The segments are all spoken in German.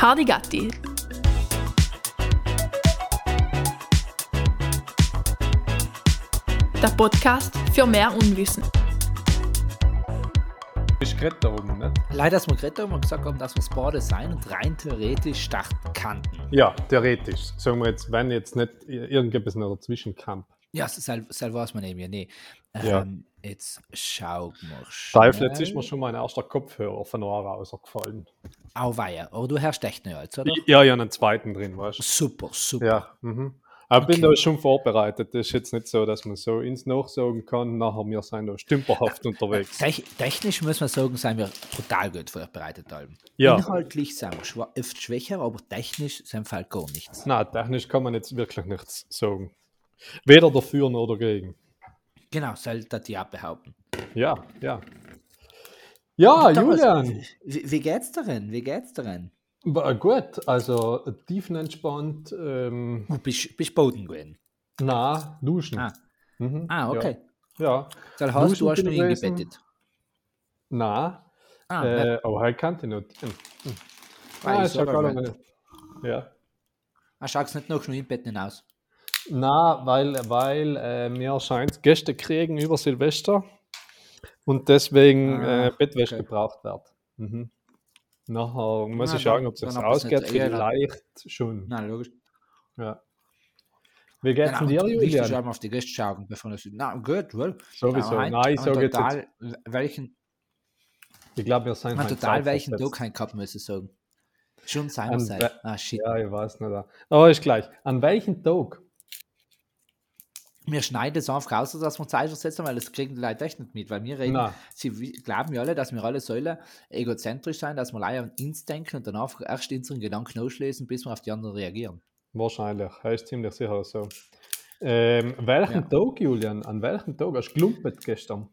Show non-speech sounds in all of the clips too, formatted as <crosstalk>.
Hardy Gatti. Der Podcast für mehr Unwissen. Ist geredet da oben, nicht? Leider, dass wir geredet haben und gesagt haben, dass wir das Bade sein und rein theoretisch starten kannten. Ja, theoretisch. Sagen wir jetzt, wenn jetzt nicht irgendetwas noch dazwischen kam. Ja, selber weiß man eben ja nicht. Ja. Ähm, jetzt schau mal Teufel, jetzt ist mir schon mein erster Kopfhörer von Ohr rausgefallen. Auweia. Aber du hörst echt jetzt, oder? Ja, ja, einen zweiten drin, weißt Super, super. du? Ja. Mhm. Aber bin Okay. da schon vorbereitet. Das ist jetzt nicht so, dass man so ins Nachsagen kann. Nachher wir sind da stümperhaft unterwegs. Tech- Technisch muss man sagen, sind wir total gut vorbereitet. Allem. Ja. Inhaltlich sind wir oft schwächer, aber technisch sind wir halt gar nichts. Na, technisch kann man jetzt wirklich nichts sagen. Weder dafür noch dagegen. Genau, sollte auch behaupten. Ja, ja. Ja, Julian. Wie, wie geht's darin? Wie geht's darin? Gut, also tiefenentspannt. Ähm, Du bist, bist Boden gewesen. na, duschen. Ah. Mhm, Ah, okay. Ja, ja. Das heißt, Duschen du hast bin noch ich gewesen. eingebettet. na. Ah, äh, aber heute kannte ich nicht. Hm. Ah, Ah, ich ja sag gar nicht. Ja. Ah, schaut nicht noch schon im Bett aus. Na, weil, weil äh, mir scheint Gäste kriegen über Silvester und deswegen Ah, äh, Bettwäsche okay. gebraucht wird. Mhm. Nachher muss Na, ich schauen, ob es nicht ausgeht. Vielleicht schon. Nein, logisch. Ja. Wie geht's Genau, denn dir, wichtig Julian? einmal auf die Gäste schauen, bevor es. Na, gut, wohl. Sowieso. Heute Nein, ich haben wir sage jetzt, total, welchen, ich glaube, wir sind man heute total welchen. Tag keinen gehabt, muss ich sagen. Schon seinerseits. Ah, shit. Ja, ich weiß nicht. Aber ist gleich. An welchem Tag? Wir schneiden es einfach aus, dass wir Zeit versetzen, weil das kriegen die Leute echt nicht mit. Weil wir reden, sie glauben ja alle, dass wir alle sollen egozentrisch sein, dass wir leider an uns denken und danach erst unseren Gedanken auslesen, bis wir auf die anderen reagieren. Wahrscheinlich. Er ist ziemlich sicher so. Ähm, welchen Ja. Tag, Julian? An welchem Tag hast du gelumpet gestern?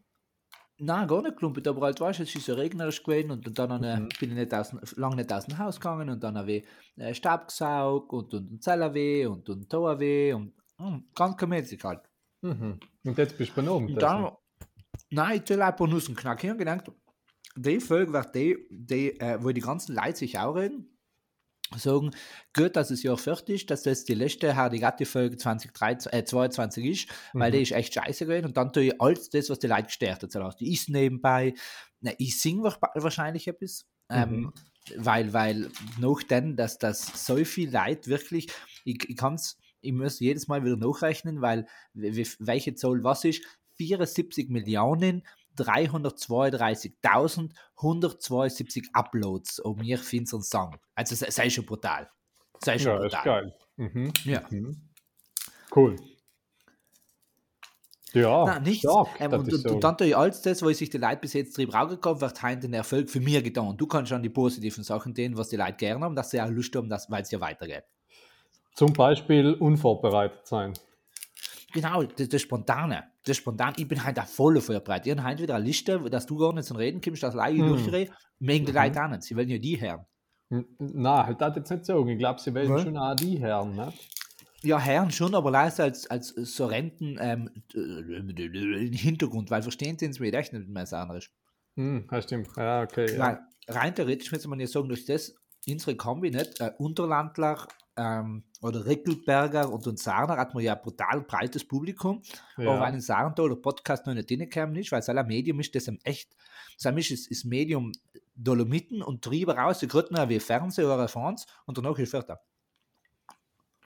Nein, gar nicht klumpet, aber halt, weißt du, es ist so regnerisch gewesen und dann äh, Mhm. bin ich nicht aus, lange nicht aus dem Haus gegangen und dann habe ich äh, Stab gesaugt und, und, und Zeller weh und, und Tor weh und mm, ganz gemäßig halt. Mhm. Und jetzt bist du beim Und dann, nein, ich will ein paar Nussen knacken. Ich habe gedacht, die Folge wird die, die äh, wo die ganzen Leute sich auch reden, sagen, gut, dass es Jahr fertig ist, dass das die letzte Hardigatti-Folge 2023, äh, 22 ist, weil Mhm. die ist echt scheiße gewesen. Und dann tue ich alles das, was die Leute gestört hat. Also ich is nebenbei, na, ich singe wahrscheinlich etwas. Ähm, Mhm. weil, weil noch dann, dass das so viel Leid wirklich, ich, ich kann es, ich muss jedes Mal wieder nachrechnen, weil welche Zahl was ist, 74 Millionen 332.172 Uploads um mir unseren Song. Also ist schon brutal. Ist schon Ja, ist brutal. geil. Mhm. Ja. Mhm. Cool. Ja, Nein, nichts. stark, ähm, und, ist und, so. und dann tue ich alles das, was sich die Leute bis jetzt drüber rausgekommen wird heute ein Erfolg für mich getan. Du kannst an die positiven Sachen tun, was die Leute gerne haben, dass sie auch Lust haben, dass- weil es ja weitergeht. Zum Beispiel unvorbereitet sein. Genau, das, das Spontane. Das Spontan, ich bin halt auch voll vorbereitet. Ich habe heute wieder eine Liste, dass du gar nicht zum Reden kommst, dass alleine Hm. durchreden. Mögen die Mhm. Leute auch nicht. Sie wollen ja die hören. N- Na, halt das jetzt nicht sagen. Ich glaube, sie wollen Was? schon auch die Herren, ne? Ja, Herren schon, aber leise als, als so Renten ähm, im Hintergrund, weil verstehen sie es mir echt nicht mehr so anders. Hm, ja, stimmt. Ja, okay. Ja. Weil rein theoretisch müsste man ja sagen, durch das unsere Kombi nicht, äh, Unterlandler ähm, oder Recklberger und uns Sarner hat man ja ein brutal breites Publikum, aber Ja. in Sarntal der Podcast noch nicht reingekommen ist, weil es ein Medium ist, das echt, das ist, ist, Medium Dolomiten und drüber raus, die noch wie Fernsehen oder Fans und danach ist fertig.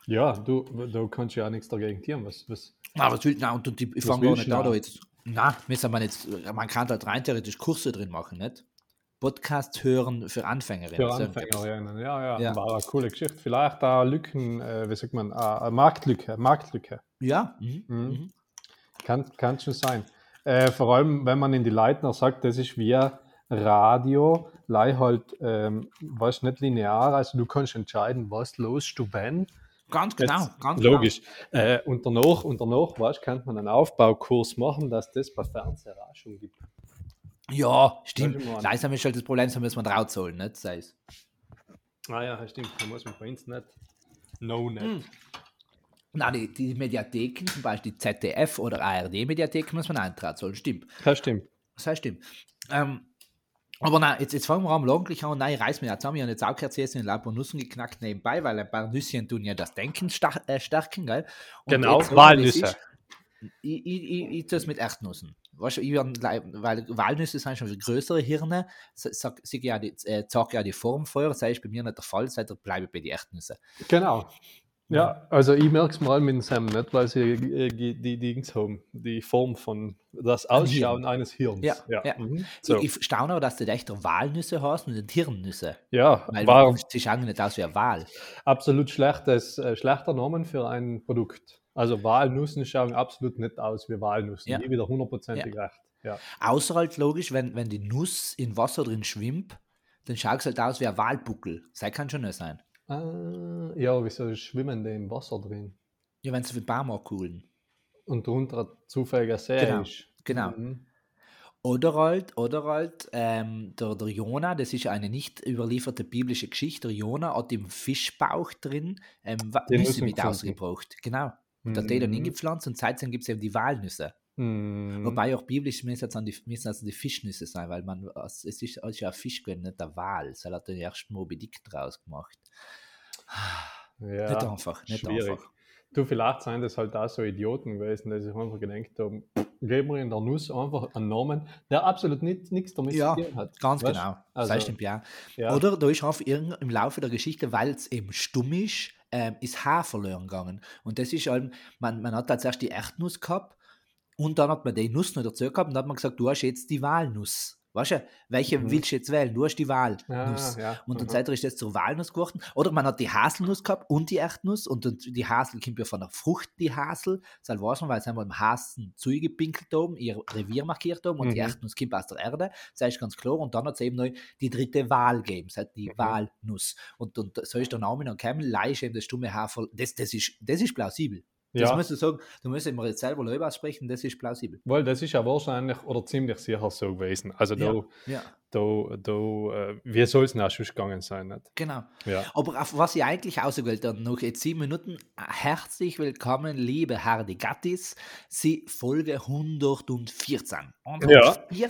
ja, du, du kannst ja auch nichts dagegen tun. Was, was, Aber was will, na, und, und die, ich fange gar nicht an, da noch? jetzt, na, müssen man jetzt, man kann halt rein theoretisch Kurse drin machen, nicht? Podcast hören für Anfängerinnen. für Anfängerinnen, ja, ja, Ja. War eine coole Geschichte. Vielleicht auch Lücken, äh, wie sagt man, äh, Marktlücke. Marktlücke. Ja, mhm. Mhm. Mhm. Kann, kann schon sein. Äh, vor allem, wenn man in die Leitner sagt, das ist wie Radio, lei halt, ähm, was nicht linear, also du kannst entscheiden, was los du wenn. Ganz genau, Jetzt, ganz logisch. Äh, und danach, und danach weißt, kann man einen Aufbaukurs machen, dass das bei Fernseher auch schon gibt. Ja, stimmt. Langsam ist halt das Problem, da muss man drauf zahlen, nicht? Sei es. Ah ja, stimmt. Da muss man bei uns nicht. No, nicht. Mhm. Nein, die, die Mediatheken, zum Beispiel die ZDF oder ARD-Mediatheken, muss man eintragen zahlen, stimmt. Das stimmt. Das heißt, stimmt. Ähm, Aber nein, jetzt, jetzt fangen wir am Langlich an. Nein, reiß mir ja zusammen. Ich habe jetzt auch gerade gegessen und ein paar Nüssen geknackt nebenbei, weil ein paar Nüsschen tun ja das Denken äh, stärken, gell? Und Genau, jetzt wir, Walnüsse. ist- Ich, ich, ich, ich tue es mit Erdnüssen. Weißt du, ich werd, weil Walnüsse sind schon viel größere Hirne, sag, sag ja die, äh, sag ja die Form vorher, das ist bei mir nicht der Fall, seitdem bleibe ich bei den Erdnüsse. Genau. Ja, also ich merke es mal mit dem Sam nicht, weil sie äh, die, die Dings haben, die Form von das Ausschauen eines Hirns. Ja, ja. Mhm. So. Ich, ich staune aber, dass du echt Walnüsse hast und nicht Hirnnüsse. ja Weil war sie schauen nicht aus wie ein Wal. absolut schlechtes, äh, schlechter Name für ein Produkt. Also Walnüssen schauen absolut nicht aus wie Walnüssen. Ja. Ich wieder hundertprozentig recht. Ja. Außer halt logisch, wenn, wenn die Nuss in Wasser drin schwimmt, dann schaut es halt aus wie ein Walbuckel. Das kann schon nicht sein. Ah, ja, wieso schwimmen die im Wasser drin? Ja, wenn sie für Barmark coolen. Und drunter ein zufälliger See Genau, ist. genau. Mhm. Oder halt, oder halt ähm, der, der Jona, das ist eine nicht überlieferte biblische Geschichte. Der Jona hat im Fischbauch drin ähm, Nüsse mit gefunden. ausgebracht. Genau. Und da hat er dann Mhm. hingepflanzt und seitdem gibt es eben die Walnüsse. Mhm. Wobei auch biblisch müssen es dann die, müssen es die Fischnüsse sein, weil man, es ist, es ist ja ein Fisch gewesen, nicht der Wal. Das hat den ersten Moby Dick draus gemacht. ja, nicht einfach, nicht schwierig. einfach. Du, vielleicht sind das halt auch so Idioten gewesen, die sich einfach gedacht haben, geben wir in der Nuss einfach einen Namen, der absolut nicht, nichts damit Ja, zu tun hat. Ganz Weißt? genau. Also, das stimmt ja. ja. Oder da ist einfach im Laufe der Geschichte, weil es eben stumm ist, ähm, ist Haar verloren gegangen. Und das ist halt, man, man hat da zuerst die Erdnuss gehabt und dann hat man die Nuss noch dazu gehabt und dann hat man gesagt, du hast jetzt die Walnuss. Weißt du, welche Mhm. willst du jetzt wählen? Du hast die Walnuss. ja. Und dann seitdem ist das zur Walnuss geworden. Oder man hat die Haselnuss gehabt und die Erdnuss. Und dann die Hasel kommt ja von der Frucht, die Hasel. Das weiß man, weil sie haben im Hasen zugepinkelt oben, ihr Revier markiert oben. Und die Mhm. Erdnuss kommt aus der Erde. Das ist ganz klar. Und dann hat es eben noch die dritte Wahl gegeben. Das heißt die Mhm. Walnuss. Und, und so ist der Name dann gekommen. Leisch eben das stumme Hafer. Das, das, ist, das ist plausibel. Das ja. musst du sagen, du musst immer jetzt selber Leute aussprechen, das ist plausibel. Weil das ist ja wahrscheinlich oder ziemlich sicher so gewesen. Also da, Ja, ja. da, da äh, wie soll es denn auch sonst gegangen sein? Nicht? Genau. Ja. Aber auf was ich eigentlich ausgewählt habe, noch jetzt sieben Minuten, herzlich willkommen, liebe Hardy Gattis, Sie Folge 114. Ja. 104,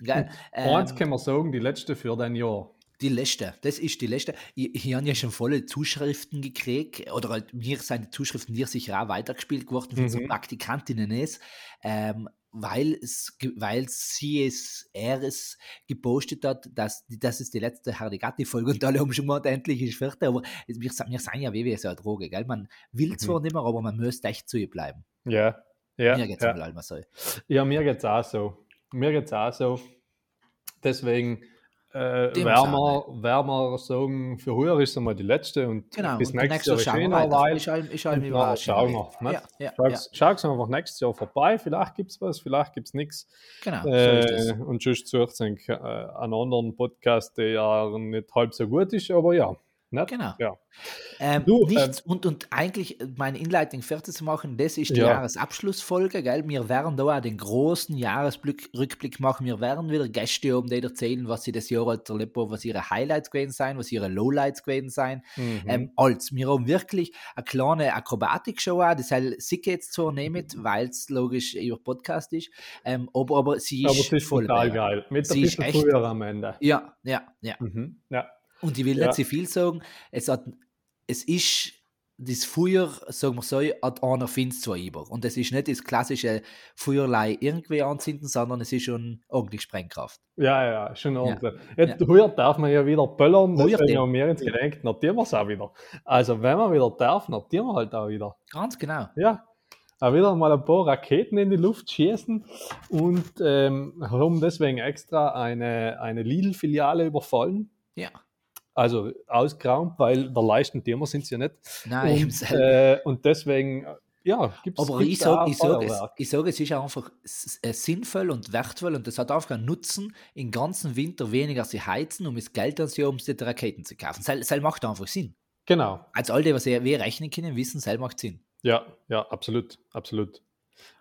gell? Eins Ähm, kann man sagen, die letzte für dein Jahr. Die letzte, das ist die letzte. Ich, ich habe ja schon volle Zuschriften gekriegt, oder halt mir sind die Zuschriften dir sicher auch weitergespielt geworden von so Mhm. Praktikantinnen ist, ähm, weil, es, weil sie es, er es gepostet hat, dass, dass es die letzte Hardigatti-Folge und alle haben schon gemeint, endlich ist vierte, aber wir, wir sind ja wie so eine Droge, gell? Man will zwar nicht mehr, aber man müsste echt zu ihr bleiben. Ja. Ja, Mir geht's ja. mal so. ja, mir geht es auch so. Mir geht es auch so. Deswegen äh, wir, werden wir sagen, für heuer ist es einmal die letzte und Genau, bis und nächstes Jahr ist schauen wir schöner, allem und dann überraschend. schauen wir. Ja, nicht? ja, ja, Schau's, schau's einfach nächstes Jahr vorbei, vielleicht gibt es was, vielleicht gibt es nichts. genau, so Äh, es. und sonst sucht sich äh, einen anderen Podcast, der ja nicht halb so gut ist, aber ja. Nicht? Genau. Ja. Ähm, Du, nichts, und, und eigentlich äh, meine Inleitung fertig zu machen, das ist die Ja. Jahresabschlussfolge, gell? Wir werden da auch den großen Jahresrückblick machen. Wir werden wieder Gäste haben, die erzählen, was sie das Jahr halt erlebt haben, was ihre Highlights gewesen sein, was ihre Lowlights gewesen sein. Mhm. Ähm, als wir haben wirklich eine kleine Akrobatik-Show, auch. das soll sicher jetzt zwar nicht, weil es logisch über Podcast ist, ähm, aber, aber sie ist, aber ist voll total geil. geil. Mit ein Sie ist bisschen echt- früher am Ende. Ja, ja, ja. Mhm. Ja. Und ich will Ja. nicht zu viel sagen. Es, hat, es ist das Feuer, sagen wir so, hat einer findet zwar über. Und es ist nicht das klassische Feuerlei irgendwie anzünden, sondern es ist schon ordentlich Sprengkraft. Ja, ja, schon Ja. ordentlich. Jetzt, Heuer darf man ja wieder böllern, deswegen dem. haben wir uns gedacht, notieren wir es auch wieder. Also, wenn man wieder darf, notieren wir halt auch wieder. Ganz genau. Ja, auch wieder mal ein paar Raketen in die Luft schießen und ähm, haben deswegen extra eine, eine Lidl-Filiale überfallen. Ja. Also ausgeraumt, weil der leichten Thema sind sie ja nicht. Nein, Und, äh, und deswegen, äh, ja, gibt es Aber ich sage, ich, sag es, ich sag, es ist einfach äh, sinnvoll und wertvoll und das hat auch einen Nutzen, im ganzen Winter weniger zu heizen, um das Geld zu haben, um die Raketen zu kaufen. Das, das macht einfach Sinn. Genau, Als all die, was wir rechnen können, wissen, das macht Sinn. ja, ja, absolut, absolut.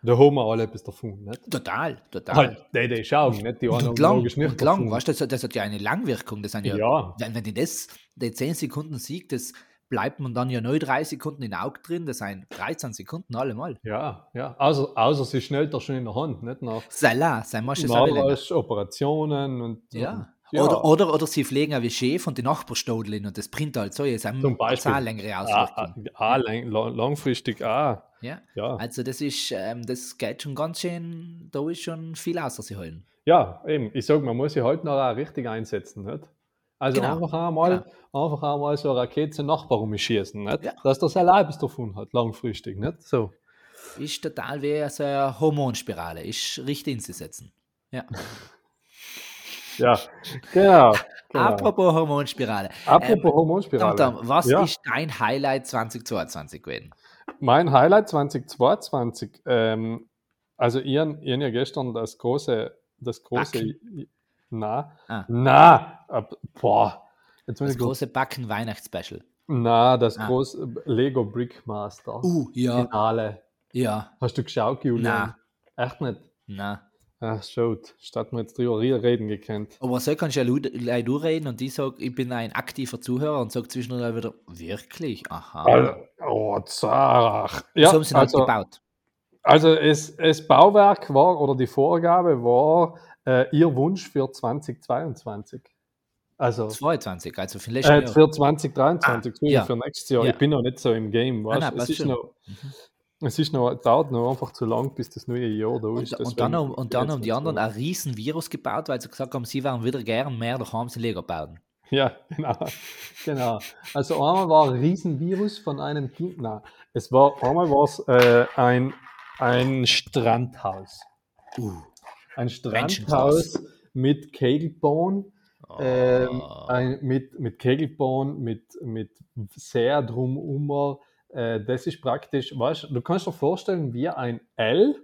Da haben wir alle etwas davon, nicht? Total, total. Halt, die, die schauen, nicht? Die Und, anderen und lang, logisch nicht und lang, davon. weißt du, das, hat- das hat ja eine Langwirkung. Das sind ja, Ja, wenn, wenn die das, die 10 Sekunden siegt, das bleibt man dann ja nur 3 Sekunden in Auge drin, das sind 13 Sekunden allemal. ja, ja. Außer, außer sie schnellt er schon in der Hand, nicht? Nach, Sei la, sei mal. Operationen und Ja, Ja, Oder, oder, oder sie fliegen auch wie Chef und die Nachbarstodeln und das bringt halt so jetzt Beispiel. eine längere ah, Auswirkung. ah, ah, lang, lang- langfristig ah, Ja. ja. Also das ist, ähm, das geht schon ganz schön, da ist schon viel außer sie holen. Ja, eben. Ich sage, man muss sie halt noch auch richtig einsetzen. Nicht? Also Genau. einfach, einmal, einfach einmal so eine Rakete zum Nachbar rumschießen. Nicht? Ja. Dass das Erlebnis davon hat, langfristig. Nicht? So. Ist total wie so eine Hormonspirale, ist richtig einzusetzen. Ja. <laughs> Ja, genau. <laughs> genau. Apropos Hormonspirale. Apropos Ähm, Hormonspirale. Tom, Tom, was ja. ist dein Highlight 2022 gewesen? Mein Highlight 2022, ähm, also ihr, ihr habt ja gestern das große, das große, na, Ah. na, ab- boah, Das große Backen Weihnachtsspecial. na, das Ah. große Lego Brickmaster Uh, ja, Finale. ja, Hast du geschaut, Julian? Echt nicht? na. Ach, schaut, statt wir jetzt drüber reden gekannt. Aber so kannst du ja du reden und ich sage, ich bin ein aktiver Zuhörer und sage zwischendurch wieder, wirklich? Aha. Also, oh, Zarach. Ja, so haben sie also, gebaut. also es, das Bauwerk war, oder die Vorgabe war, äh, ihr Wunsch für 2022. Also, 22, also für letztes Äh, für 2023, so ja. für nächstes Jahr. Ja. Ich bin noch nicht so im Game. Weißt? nein, es, ist schon. noch, es ist noch, dauert noch einfach zu lang, bis das neue Jahr da ist. Und, und, dann, haben- und dann haben die anderen ein riesen Virus gebaut, weil sie gesagt haben, sie wären wieder gern mehr daheim sie Lego bauen. Ja, genau. genau. Also einmal war ein Riesenvirus von einem Kind. Nein, es war einmal war es äh, ein, ein Strandhaus. Uh. Ein. Strandhaus mit Kegelbahn. Ähm, Oh. ein, mit, mit Kegelbahn, mit, mit sehr drumherum. Äh, das ist praktisch, weißt du, kannst dir vorstellen, wie ein L,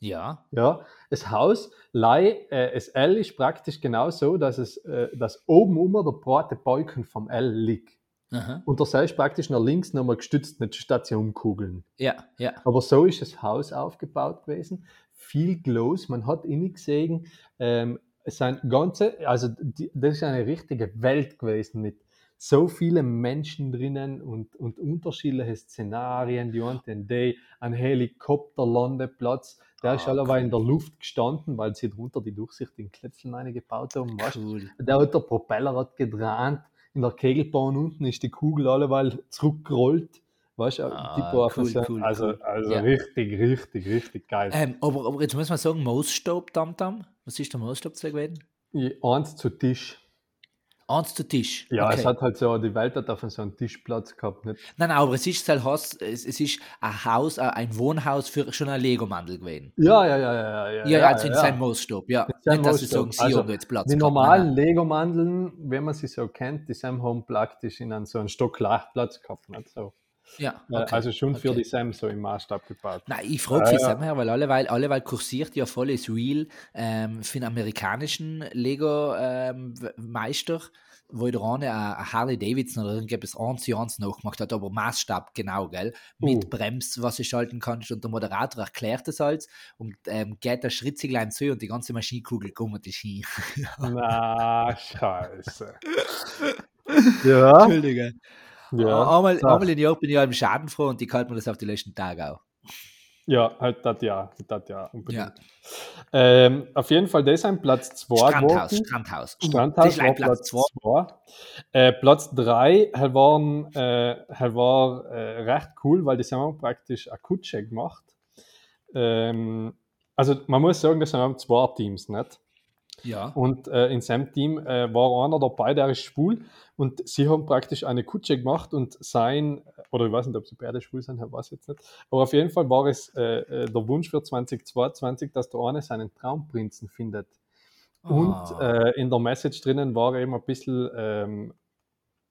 ja, ja, das Haus, lei, äh, das L ist praktisch genau so, dass es, äh, dass oben immer der breite Balken vom L liegt. aha. Und der Seil ist praktisch nach links nochmal gestützt, nicht statt sie umkugeln. ja, ja. Aber so ist das Haus aufgebaut gewesen. Viel groß, man hat innig gesehen, ähm, es sind ganze, also die, das ist eine richtige Welt gewesen mit so vielen Menschen drinnen und, und unterschiedliche Szenarien. Die hatten die, ein Helikopterlandeplatz, der ist Ah, alleweil in cool. der Luft gestanden, weil sie drunter die durchsichtigen Kletzeln eingebaut haben. Weißt? Cool. Der hat der Propeller hat gedreht, in der Kegelbahn unten ist die Kugel alleweil zurückgerollt. Weißt du, Ah, cool, so- cool, also, cool. also Ja. richtig, richtig, richtig geil. Ähm, aber, aber jetzt muss man sagen, Maßstab, Tamtam. Was ist der Maßstab zu gewesen? Eins zu Tisch. Eins zu Tisch. Ja, okay. es hat halt so, die Welt hat auf so einen Tischplatz gehabt. Nicht? Nein, aber es ist halt Haus, es, es ist ein Haus, äh, ein Wohnhaus für schon ein Lego-Mandel gewesen. Ja, ja, ja, ja. Ja, Ja, ja, also in seinem Maßstab, ja. seinem Nicht, dass sie sagen, sie Also, haben jetzt Platz. Die normalen. Lego-Mandeln, wenn man sie so kennt, die Sam haben praktisch in einen, so einen Stock Platz gehabt. Nicht? So. Ja, Äh, okay. Also schon für okay. die Sam so im Maßstab gebaut. Nein, ich frage Ja, mich ja. ja, her, weil alleweil, alleweil kursiert ja volles Wheel ähm, für den amerikanischen Lego-Meister, wo der eine ein Harley Davidson oder irgendetwas eins zu eins nachgemacht hat, aber Maßstab genau, gell? Mit Uh. Brems, was du schalten kannst und der Moderator erklärt das alles und ähm, geht der Schritziglein zu und die ganze Maschinenkugel kommt ist hin. Na, <laughs> scheiße. <laughs> ja, Entschuldige. Ja. einmal, sag. einmal im Jahr bin ich halt schadenfroh und ich halte mir das auf die letzten Tage auch. Ja, halt das ja, das ja, unbedingt. Ja. Ähm, auf jeden Fall, das ist ein Platz 2 Strandhaus. Strandhaus. Strandhaus das ist war ein Platz Platz 2. 2. Äh, Platz 3 waren, äh, war äh, recht cool, weil die haben praktisch eine Kutsche gemacht. Ähm, also man muss sagen, das sind zwei Teams, nicht? Ja. Und äh, in seinem Team äh, war einer dabei, der ist schwul und sie haben praktisch eine Kutsche gemacht und sein, oder ich weiß nicht, ob sie beide schwul sind, ich weiß jetzt nicht, aber auf jeden Fall war es äh, äh, der Wunsch für 2022, dass der eine seinen Traumprinzen findet. Und Ah. äh, in der Message drinnen war eben ein bisschen, ähm,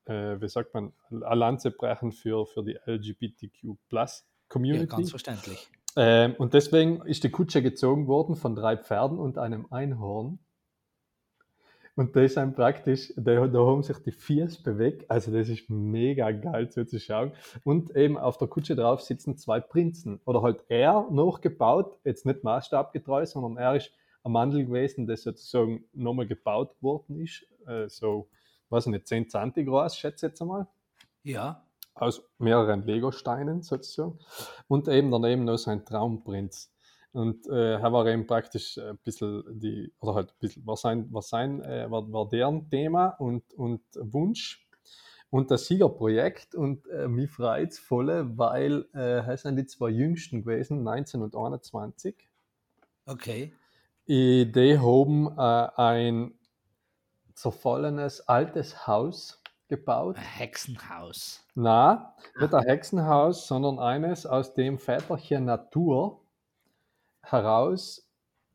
äh, wie sagt man, eine Lanze brechen für, für die LGBTQ ja, ganz verständlich. Ähm, und deswegen ist die Kutsche gezogen worden von drei Pferden und einem Einhorn. Und das sind praktisch, da, da haben sich die Viers bewegt. Also das ist mega geil zuzuschauen. Und eben auf der Kutsche drauf sitzen zwei Prinzen. Oder halt er noch gebaut, jetzt nicht maßstabgetreu, sondern er ist ein Mandel gewesen, das sozusagen nochmal gebaut worden ist. Äh, so, weiß ich nicht, 10 cm groß, schätze ich jetzt einmal Ja. aus mehreren Lego-Steinen sozusagen. Und eben daneben noch sein Traumprinz. Und äh, er war eben praktisch ein bisschen die, oder halt ein bisschen, war sein, war sein, äh, war, war deren Thema und, und Wunsch und das Siegerprojekt und äh, mich freut es voll, weil äh, sind die zwei jüngsten gewesen, 19 und 21. Okay. Die haben äh, ein zerfallenes altes Haus gebaut. Ein Hexenhaus. Na, nicht ein Hexenhaus, sondern eines, aus dem Väterchen Natur heraus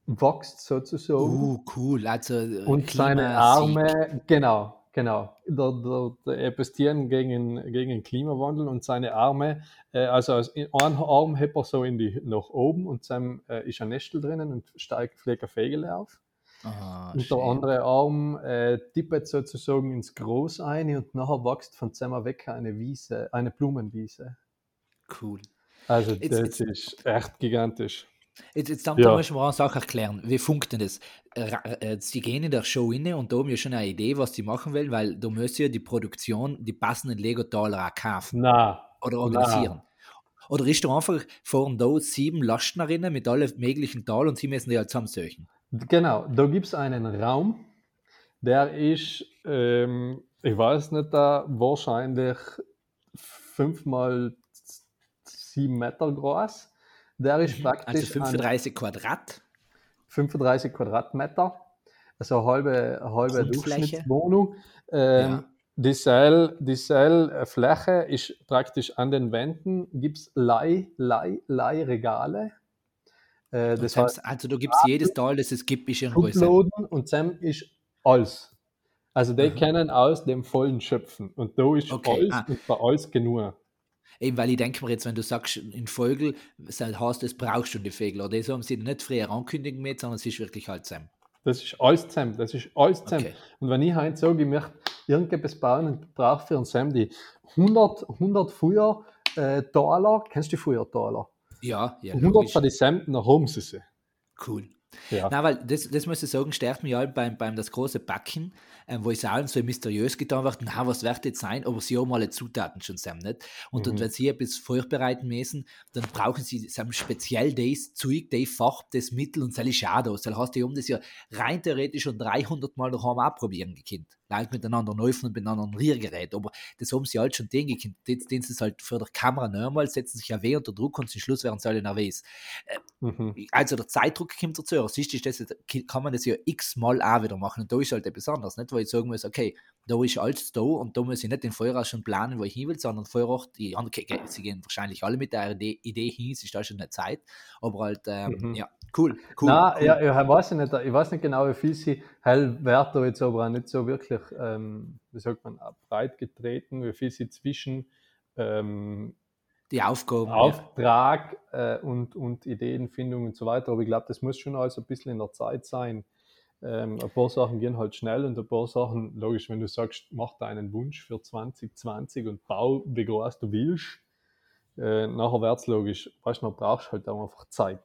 wächst sozusagen. Uh, cool. Also, äh, und seine. Arme, genau, genau, der, der, der Epestieren gegen, gegen den Klimawandel und seine Arme, äh, also aus in- einen Arm hebt er so in die, nach oben und sein äh, ist ein Nestel drinnen und steigt fliegt ein Fegel auf. Ah, Und schön. der andere Arm äh, tippet sozusagen ins Groß ein und nachher wächst von zusammen weg eine Wiese, eine Blumenwiese. Cool. Also Jetzt- das jetzt- ist echt gigantisch. Jetzt, jetzt da, Ja. da müssen wir eine Sache erklären. Wie funktioniert das? Ra- äh, Sie gehen in der Show inne und da haben ja schon eine Idee, was sie machen wollen, weil da müssen ja die Produktion die passenden Lego-Taler auch kaufen Na, oder organisieren. Oder ist da einfach, fahren da sieben Lastnerinnen mit allen möglichen Tal und sie müssen die halt zusammensöchen. Genau, da gibt es einen Raum, der ist, ähm, ich weiß nicht, da wahrscheinlich fünf mal sieben Meter groß. Der ist Also praktisch an 35 Quadrat. 35 Quadratmeter, also eine halbe, eine halbe. Durchschnittswohnung. Ähm, Ja. Die Seil, die Seilfläche ist praktisch an den Wänden, gibt es Leih, Leih, Leihregale. Äh, das heißt, also da gibt es jedes Tal, das es gibt, ist sein. Schubladen und Sam ist alles. Also die Mhm. können aus dem Vollen schöpfen. Und da ist Okay, alles ah. und bei alles genug. Eben, weil ich denke mir jetzt, wenn du sagst, in Vogel, das heißt, das brauchst du die Vögel. Oder das haben sie nicht früher ankündigen mit, sondern es ist wirklich halt zusammen. Das ist alles zusammen. Das ist alles zusammen. Okay. Und wenn ich heute sage, ich möchte irgendetwas bauen und brauche für einen Sam die 100, 100 Feuer äh, Taler, kennst du die Feuertaler? Ja, ja, 100 logisch. für die Sam, nach sie sie. Cool. Ja. Na, weil das, das muss ich sagen, stört mich halt beim, beim das große Backen, ähm, wo es allen so mysteriös getan wird, na, was wird jetzt sein, aber sie haben alle Zutaten schon zusammen, nicht? Und dann, Mhm. wenn sie etwas vorbereiten müssen, dann brauchen sie sam speziell das Zeug, die Farbe, das Mittel und das ist auch da. Das heißt, die haben das ja rein theoretisch schon 300 Mal daheim auch probieren gekannt. Leute miteinander laufen und miteinander ein Rührgerät, aber das haben sie halt schon den gekannt. Jetzt den sie es halt für die Kamera normal, setzen sich ja weh unter Druck und zum Schluss werden sie alle nervös Mhm. also der Zeitdruck kommt dazu. Du, das kann man das ja x-mal auch wieder machen. Und da ist halt etwas anderes, nicht? Weil ich sagen muss, okay, da ist alles da und da muss ich nicht den Voraus schon planen, wo ich hin will, sondern vorher, die anderen, sie gehen wahrscheinlich alle mit der Idee, hin, es ist da schon eine Zeit. Aber halt, ähm, Mhm. ja, cool, cool. Na, cool. ja, ich weiß nicht, ich weiß nicht genau, wie viel sie hell Wert da jetzt aber auch nicht so wirklich, ähm, wie sagt man, breit getreten, wie viel sie zwischen ähm, die Aufgaben. ja. Auftrag äh, und, und Ideenfindung und so weiter. Aber ich glaube, das muss schon alles ein bisschen in der Zeit sein. Ähm, ein paar Sachen gehen halt schnell und ein paar Sachen, logisch, wenn du sagst, mach deinen Wunsch für 2020 und bau, wie groß du willst, äh, nachher wird es logisch. Weißt du, man brauchst halt auch einfach Zeit.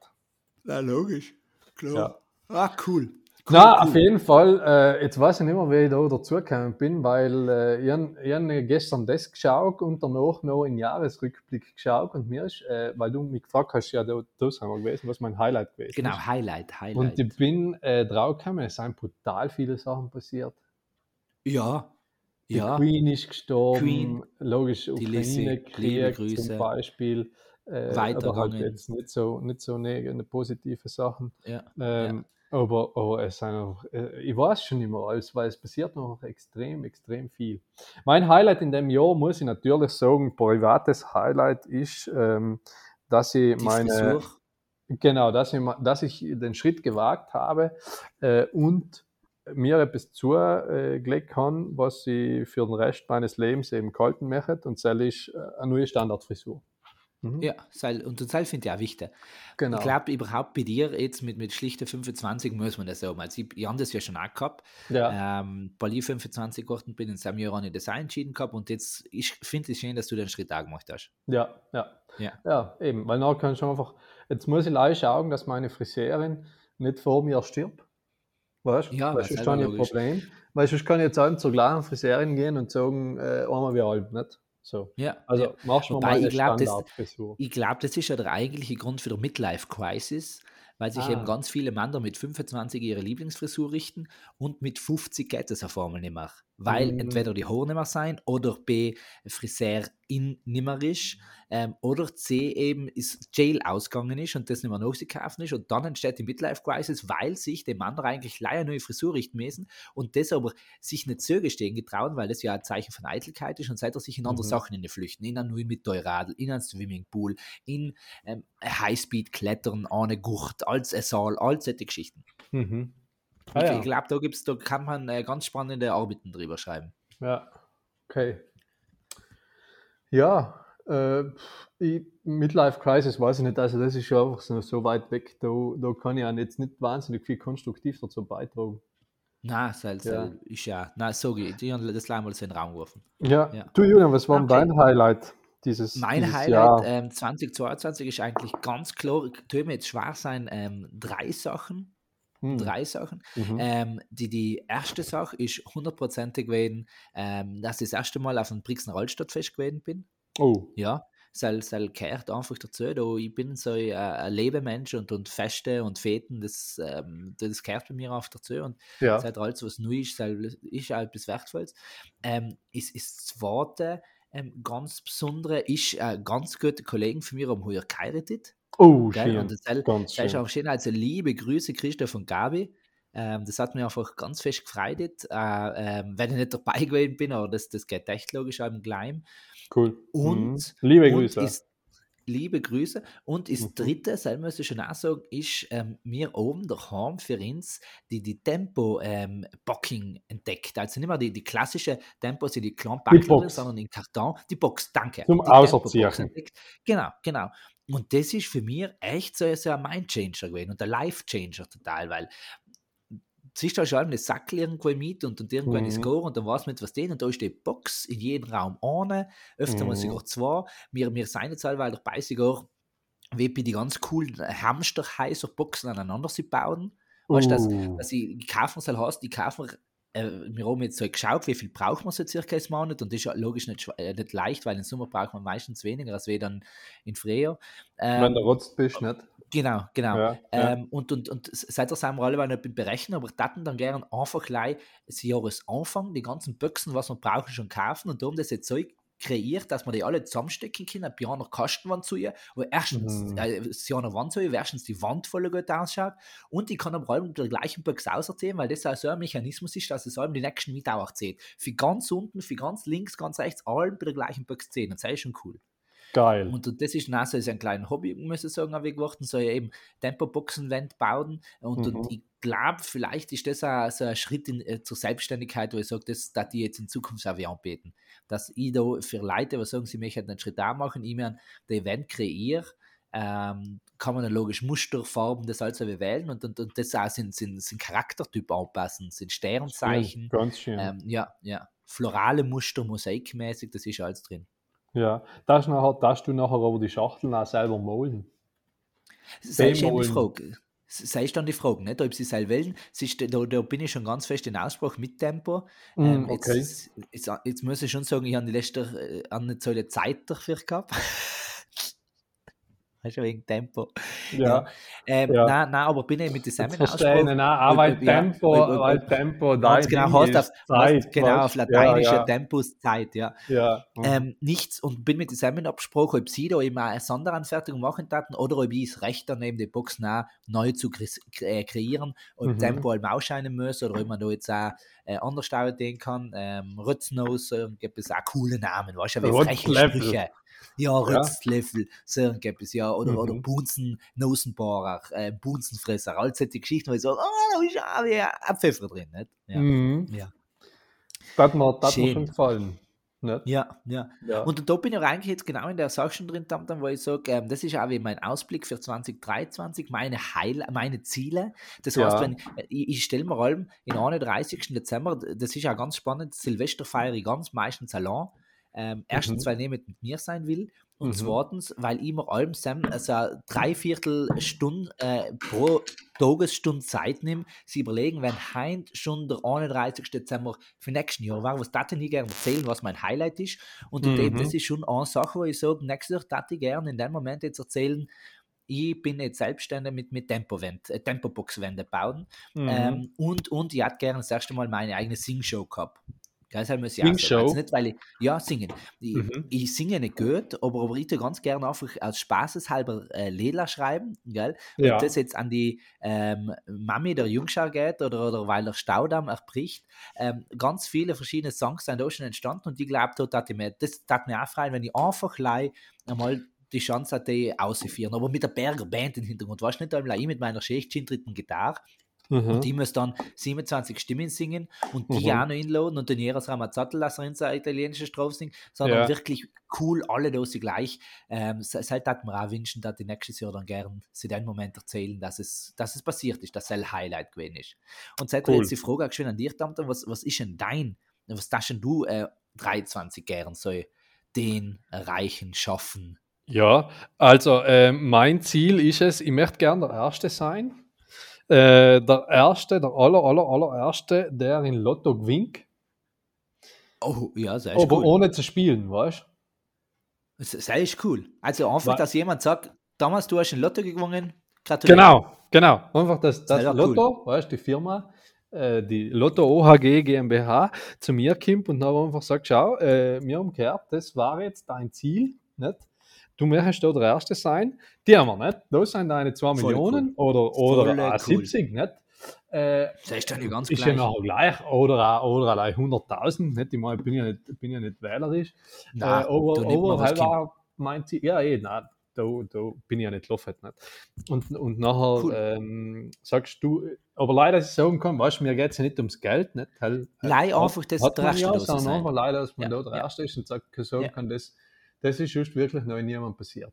Ja, logisch. Klar. Ja. Ah, cool. Na, auf jeden Fall. Äh, jetzt weiß ich nicht mehr, wie ich da dazugekommen bin, weil äh, ich, ich habe gestern das geschaut und danach noch einen Jahresrückblick geschaut und mir ist, äh, weil du mich gefragt hast, ja, da, da sind wir gewesen, was mein Highlight gewesen Genau, ist. Highlight, Highlight. Und ich bin äh, draufgekommen, es sind brutal viele Sachen passiert. ja, Die ja. Queen ist gestorben, Queen, logisch, Ukraine-Krieg Grüße. zum Beispiel. Äh, aber halt jetzt nicht so, nicht so ne, ne positive Sachen. ja. Ähm, aber, aber es sind einfach, äh, ich weiß schon nicht mehr alles, weil es passiert noch extrem, extrem viel. Mein Highlight in dem Jahr, muss ich natürlich sagen, privates Highlight ist, ähm, dass ich meine, genau, dass ich, dass ich den Schritt gewagt habe äh, und mir etwas zugelegt habe, was ich für den Rest meines Lebens eben gehalten möchte, und das ist äh, eine neue Standardfrisur. Mhm. Ja, Seil, und das Seil finde ich auch wichtig. genau. Ich glaube, überhaupt bei dir jetzt mit, mit schlichter 25 muss man das so haben. Also ich, ich habe das ja schon auch gehabt. ja. Ähm, weil ich 25 geworden bin, in seinem Jahr habe ich das auch entschieden gehabt und jetzt ich finde es schön, dass du den Schritt auch gemacht hast. Ja, ja. Ja. Ja, eben. Weil nachher kann ich schon einfach, jetzt muss ich leider schauen, dass meine Friseurin nicht vor mir stirbt. Weißt du? Ja, das ist aber ein. Problem. Weil sonst kann ich jetzt einfach zur gleichen Friseurin gehen und sagen, äh, einmal wie alt, nicht? So. Ja, Also ja. machst du mal eine ich glaub, das- Standardfrisur. Ich glaube, das ist ja der eigentliche Grund für die Midlife-Crisis, weil sich Ah. eben ganz viele Männer mit 25 ihre Lieblingsfrisur richten und mit 50 geht es auf einmal nicht mehr. Weil Mhm. entweder die Haare nicht mehr sein oder B, Friseur in nimmer ist ähm, oder C, eben ist Jail ausgegangen ist und das nicht mehr nachzukaufen ist und dann entsteht die Midlife-Crisis, weil sich die Männer eigentlich leider neue Frisur richten müssen und das aber sich nicht zugestehen getrauen, weil das ja ein Zeichen von Eitelkeit ist und seit er sich in andere Mhm. Sachen in flüchten, in einen neuen Mittelradl, in einen Swimmingpool, in ähm, Highspeed-Klettern, ohne Gurt, als Saal, all solche Geschichten. Mhm. Ah, ich ja. ich glaube, da, gibt's, da kann man äh, ganz spannende Arbeiten drüber schreiben. Ja, okay. Ja, äh, ich, Midlife Crisis weiß ich nicht, also das ist ja einfach so, so weit weg, da, da kann ich ja jetzt nicht wahnsinnig viel konstruktiv dazu beitragen. Nein, das Ja. ist ja, nein, so geht. Haben das gleich mal so in den Raum geworfen. Ja, Ja. du Julian, was war Okay. dein Highlight dieses, Mein dieses Highlight Jahr? ähm, 2022 ist eigentlich ganz klar, tut mir jetzt schwer sein, ähm, drei Sachen. Hm, Drei Sachen. mhm. Ähm, die, die erste Sache ist hundertprozentig gewesen, ähm, dass ich das erste Mal auf dem Brixen Rollstadtfest gewesen bin. Oh, Ja, das, das gehört einfach dazu. Da ich bin so ein, ein Lebemensch und, und Feste und Feten, das, ähm, das gehört bei mir einfach dazu. Und ja. seit alles, was neu ist, das ist auch etwas Wertvolles. Ähm, ist, ist das zweite ähm, ganz besondere, ist ein ganz guter Kollegen von mir, haben heuer geheiratet. Oh, Gell? schön. Und das, das Ganz ist schön. auch schön, also liebe Grüße Christoph und Gabi. Ähm, das hat mich einfach ganz fest gefreut. Äh, ähm, wenn ich nicht dabei <laughs> gewesen bin, aber das, das geht echt logisch am Gleim. Cool. Und- mhm. Liebe Und Grüße. ist, liebe Grüße. Und das Mhm. dritte, das muss ich schon auch sagen, ist ähm, mir oben daheim für uns die, die Tempo-Bocking entdeckt. Also nicht mehr die, die klassische Tempos in die kleinen Box. sondern in Karton. Die Box, danke. Zum Auserziehen. Genau, genau. Und das ist für mich echt so, so ein Mind-Changer gewesen und ein Life-Changer total, weil siehst du schon eine Sackel irgendwo mit und, und irgendwo eine Mhm. Score und dann weiß man nicht, was denen. Und da ist die Box in jedem Raum ohne, öfter mal Mhm. sogar zwei. Wir, wir sind jetzt allweil dabei, sogar wie bei die ganz coolen Hamster-heißer Boxen aneinander zu bauen. Weißt du, dass, Uh, dass ich, ich kaufe mir soll hast, die kaufen äh, wir haben jetzt so geschaut, wie viel braucht man so circa im Monat und das ist ja logisch nicht, äh, nicht leicht, weil im Sommer braucht man meistens weniger als wir dann in Frühjahr. wenn Ähm, du rotzt bist, nicht? genau, genau. Ja, ja. Ähm, und, und, und seit das haben wir alle nicht berechnen, aber taten dann gerne einfach gleich das Jahresanfang die ganzen Büchsen, was wir brauchen, schon kaufen und darum das jetzt so kreiert, dass man die alle zusammenstecken können, ein Piano Kastenwand zu ihr, wo erstens Mhm. äh, Piano Wand zu ihr, erstens die Wand voll gut ausschaut und ich kann am allem mit der gleichen Box auserzählen, weil das auch so ein Mechanismus ist, dass es allem die nächsten mit auch zählt. Für ganz unten, für ganz links, ganz rechts, allem bei der gleichen Box zählen das ist schon cool. Geil. Und, das ist also ein kleines Hobby, muss ich sagen, habe ich geworden, so eben Tempoboxenwand bauen. Und, Mhm. und ich glaube, vielleicht ist das auch so ein Schritt in, äh, zur Selbstständigkeit, wo ich sage, das dass die jetzt in Zukunft auch wieder anbieten. Dass ich da für Leute, die sagen, sie möchten einen Schritt auch machen, ich mir ein Event kreiere, ähm, kann man dann logisch Muster, Farben, das alles auch wählen und, und, und das auch sind, sind, sind Charaktertyp anpassen, sind Sternzeichen, Ganz schön. ähm, ja, ja, florale Muster, mosaikmäßig, das ist alles drin. Ja, darfst du nachher, darfst du nachher aber die Schachteln auch selber malen. Eben die. Frage. Sei dann die Frage, nicht, ob sie es selber wählen. Es ist, da, da bin ich schon ganz fest in Ausspruch mit Tempo. Ähm, Mm, okay. jetzt, jetzt, jetzt muss ich schon sagen, ich habe die letzte äh, eine Zeit dafür gehabt. <laughs> Weißt du, wegen Tempo. Ja, Ähm, Ja. Nein, nein, aber bin ich mit dem verstehe ich ihn auch, weil Ob- ob- ja, Tempo, ob- ob- weil Tempo Ganz dein genau, hast ist, auf, Zeit, hast, genau, auf du? Lateinisch Ja, Tempus Zeit, ja. ja. ja. Ähm, nichts und bin mit zusammen abgesprochen, ob sie da auch eine Sonderanfertigung machen taten oder ob ich es recht daneben die Boxen auch neu zu kre kre- kreieren, ob Mhm. Tempo halt ausscheinen muss oder ob man da jetzt auch äh, anders denken kann. Ähm, Rütznose, gibt es auch coole Namen, weißt du, wie freche. Sprüche. Ja, Rützlöffel, so gibt es ja, oder, Mhm. oder Bunsen, Nosenbohrer, äh, Bunsenfresser, all solche Geschichten, wo ich sage, oh, da ist ja auch wieder ein Pfeffer drin, nicht? Ja, Mhm. ja. Das hat mir, das mir schon gefallen. Ja. ja. Ja. Und da bin ich eigentlich jetzt genau in der Sache schon drin, wo ich sage, ähm, das ist auch wie mein Ausblick für 2023, meine, Heil meine Ziele. Das heißt, Ja. wenn, äh, ich, ich stelle mir allem in 31. Dezember, das ist auch ganz spannend, Silvester feiere ich ganz meistens allein. Ähm, erstens, Mhm. weil niemand mit mir sein will. Und Mhm. zweitens, weil ich mir allem Sam also eine Dreiviertelstunde äh, pro Tagesstunde Zeit nehme, sie überlegen, wenn heint schon der 31. Dezember für nächsten Jahr war, was das ich gerne erzählen, was mein Highlight ist. Und Mhm. dem, das ist schon eine Sache, wo ich sage, nächstes Jahr darf ich gerne in dem Moment jetzt erzählen, ich bin jetzt selbstständig mit, mit Tempo-Wand- äh, Tempo-Box-Wände bauen. Mhm. Ähm, und, und ich hätte gerne das erste Mal meine eigene Sing-Show gehabt. Das muss ich auch sagen. Also nicht, weil ich, ja, singen. Ich, Mhm. ich singe nicht gut, aber, aber ich tue ganz gerne einfach aus Spaßeshalber äh, Lieder schreiben, gell? Ja. Und das jetzt an die ähm, Mami der Jungschau geht oder, oder weil der Staudamm erbricht. Ähm, ganz viele verschiedene Songs sind da schon entstanden und ich glaube, mir, das tat mir auch freuen, wenn ich einfach einmal die Chance hatte, auszuführen. Aber mit der Berger Band im Hintergrund, weißt du nicht, einmal ich mit meiner schichtschientritten Gitarre Mhm. und die muss dann 27 Stimmen singen und die Mhm. auch noch inladen und dann jedes Ramazzotti lassen in seine italienische Strophe singen, sondern Ja. wirklich cool, alle Dose gleich. Ähm, se- Seit hat mir auch wünschen, dass die nächstes Jahr dann gern sie den Moment erzählen, dass es, dass es passiert ist, dass es ein Highlight gewesen ist. Und seit Cool. jetzt die Frage auch schön an dich, Tamtam, was, was ist denn dein, was darfst denn du äh, 23 gern so den erreichen, schaffen? Ja, also äh, mein Ziel ist es, ich möchte gerne der Erste sein. Äh, der Erste, der aller, aller, allererste, der in Lotto gewinnt, Oh, ja, ist aber cool. ohne zu spielen, weißt das ist cool. Also einfach, dass jemand sagt, damals du hast ein Lotto gewonnen, gratuliere. Genau, genau. Einfach das, das Lotto, weißt du, die Firma, äh, die Lotto OHG GmbH zu mir kommt und dann einfach sagt, schau, äh, mir umgekehrt, das war jetzt dein Ziel, nicht? Du möchtest da der Erste sein, die haben wir nicht. Da sind deine 2 Voll Millionen oder, oder Voll auch cool. 70, nicht? Äh, Das ist ja ganz ist gleich. ja nachher gleich oder, auch- oder allein 100.000, nicht? Ich, meine, ich bin ja nicht, bin ja nicht wählerisch. Nein, äh, aber aber halt war mein Ziel, ja, eh, nein, da, da bin ich ja nicht laufen. Nicht? Und, und nachher Cool. ähm, sagst du, aber leider, dass ich sagen kann, weißt du, mir geht es ja nicht ums Geld, nicht? Weil, Leih einfach das man Erste ja, sondern einfach leider, dass man Ja, da der ja. Erste ist und sagt, sagen Ja. kann, das, das ist just wirklich noch niemand passiert.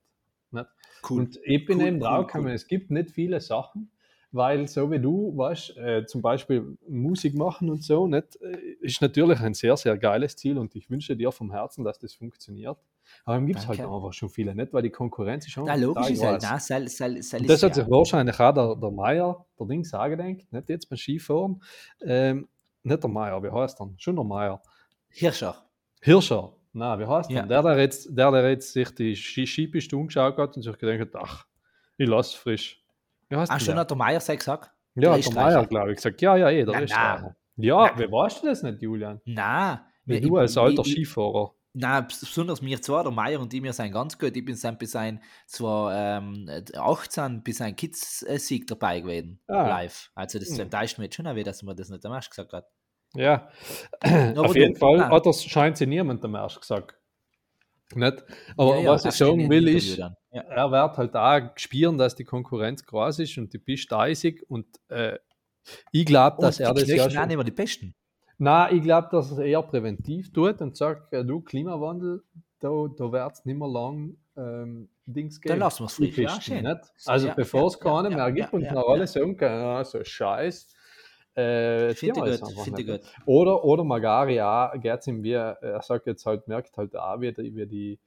Nicht? Cool. Und ich bin Cool, eben cool, draufgekommen, cool. es gibt nicht viele Sachen, weil so wie du, weißt, äh, zum Beispiel Musik machen und so, nicht, äh, ist natürlich ein sehr, sehr geiles Ziel und ich wünsche dir vom Herzen, dass das funktioniert. Aber dann gibt es halt einfach schon viele, nicht, weil die Konkurrenz ist schon Na, logisch ist halt, nein, soll, soll, soll das hat ja. sich wahrscheinlich auch der, der Meier, der Ding sagen gedacht, nicht jetzt beim Skifahren, ähm, nicht der Meier, wie heißt er? Schon der Meier. Hirscher. Hirscher, nein, wie heißt Ja. der? Der, der jetzt, der, der jetzt sich die Ski- Skipiste umgeschaut hat und sich gedacht hat, ach, ich lasse frisch. Wie heißt denn schon der? hat der Meier gesagt? Ja, Der. Meier, glaube ich, gesagt, ja, ja, eh, der Österreicher. Ja, Na. wie weißt du das nicht, Julian? Nein. Wie du als alter ich- Skifahrer. Nein, bes- besonders mir zwei, der Meier und ich, wir sind ganz gut. Ich bin sein bis ein zwar ähm, 18 bis ein Kids-Sieg dabei gewesen, Ah. live. Also das Hm. enttäuscht mich jetzt schon, auch, dass man das nicht am erst gesagt hat. Ja, Aber auf jeden Fall nein. hat das scheint sie niemand am erst gesagt. Nicht? Aber Ja, ja, was ich sagen will, ist, dann. Ja. er wird halt auch spüren, dass die Konkurrenz groß ist und die bist eisig und äh, ich glaube, dass er das ja schon, mehr die Besten. Nein, ich glaube, dass er eher präventiv tut und sagt, du, Klimawandel, da, da wird es nicht mehr lang ähm, Dings geben. Dann lassen wir's frisch, ja, schön. nicht? Also Ja, bevor ja, es ja, mehr ja, gibt und ja, noch ja. alle sagen können, ah, so Scheiß. Äh, Finde ich gut, ich nicht. gut. Oder, oder Magari auch, geht's ihm wie, er sagt jetzt halt, merkt halt auch, wie, die- wie, die,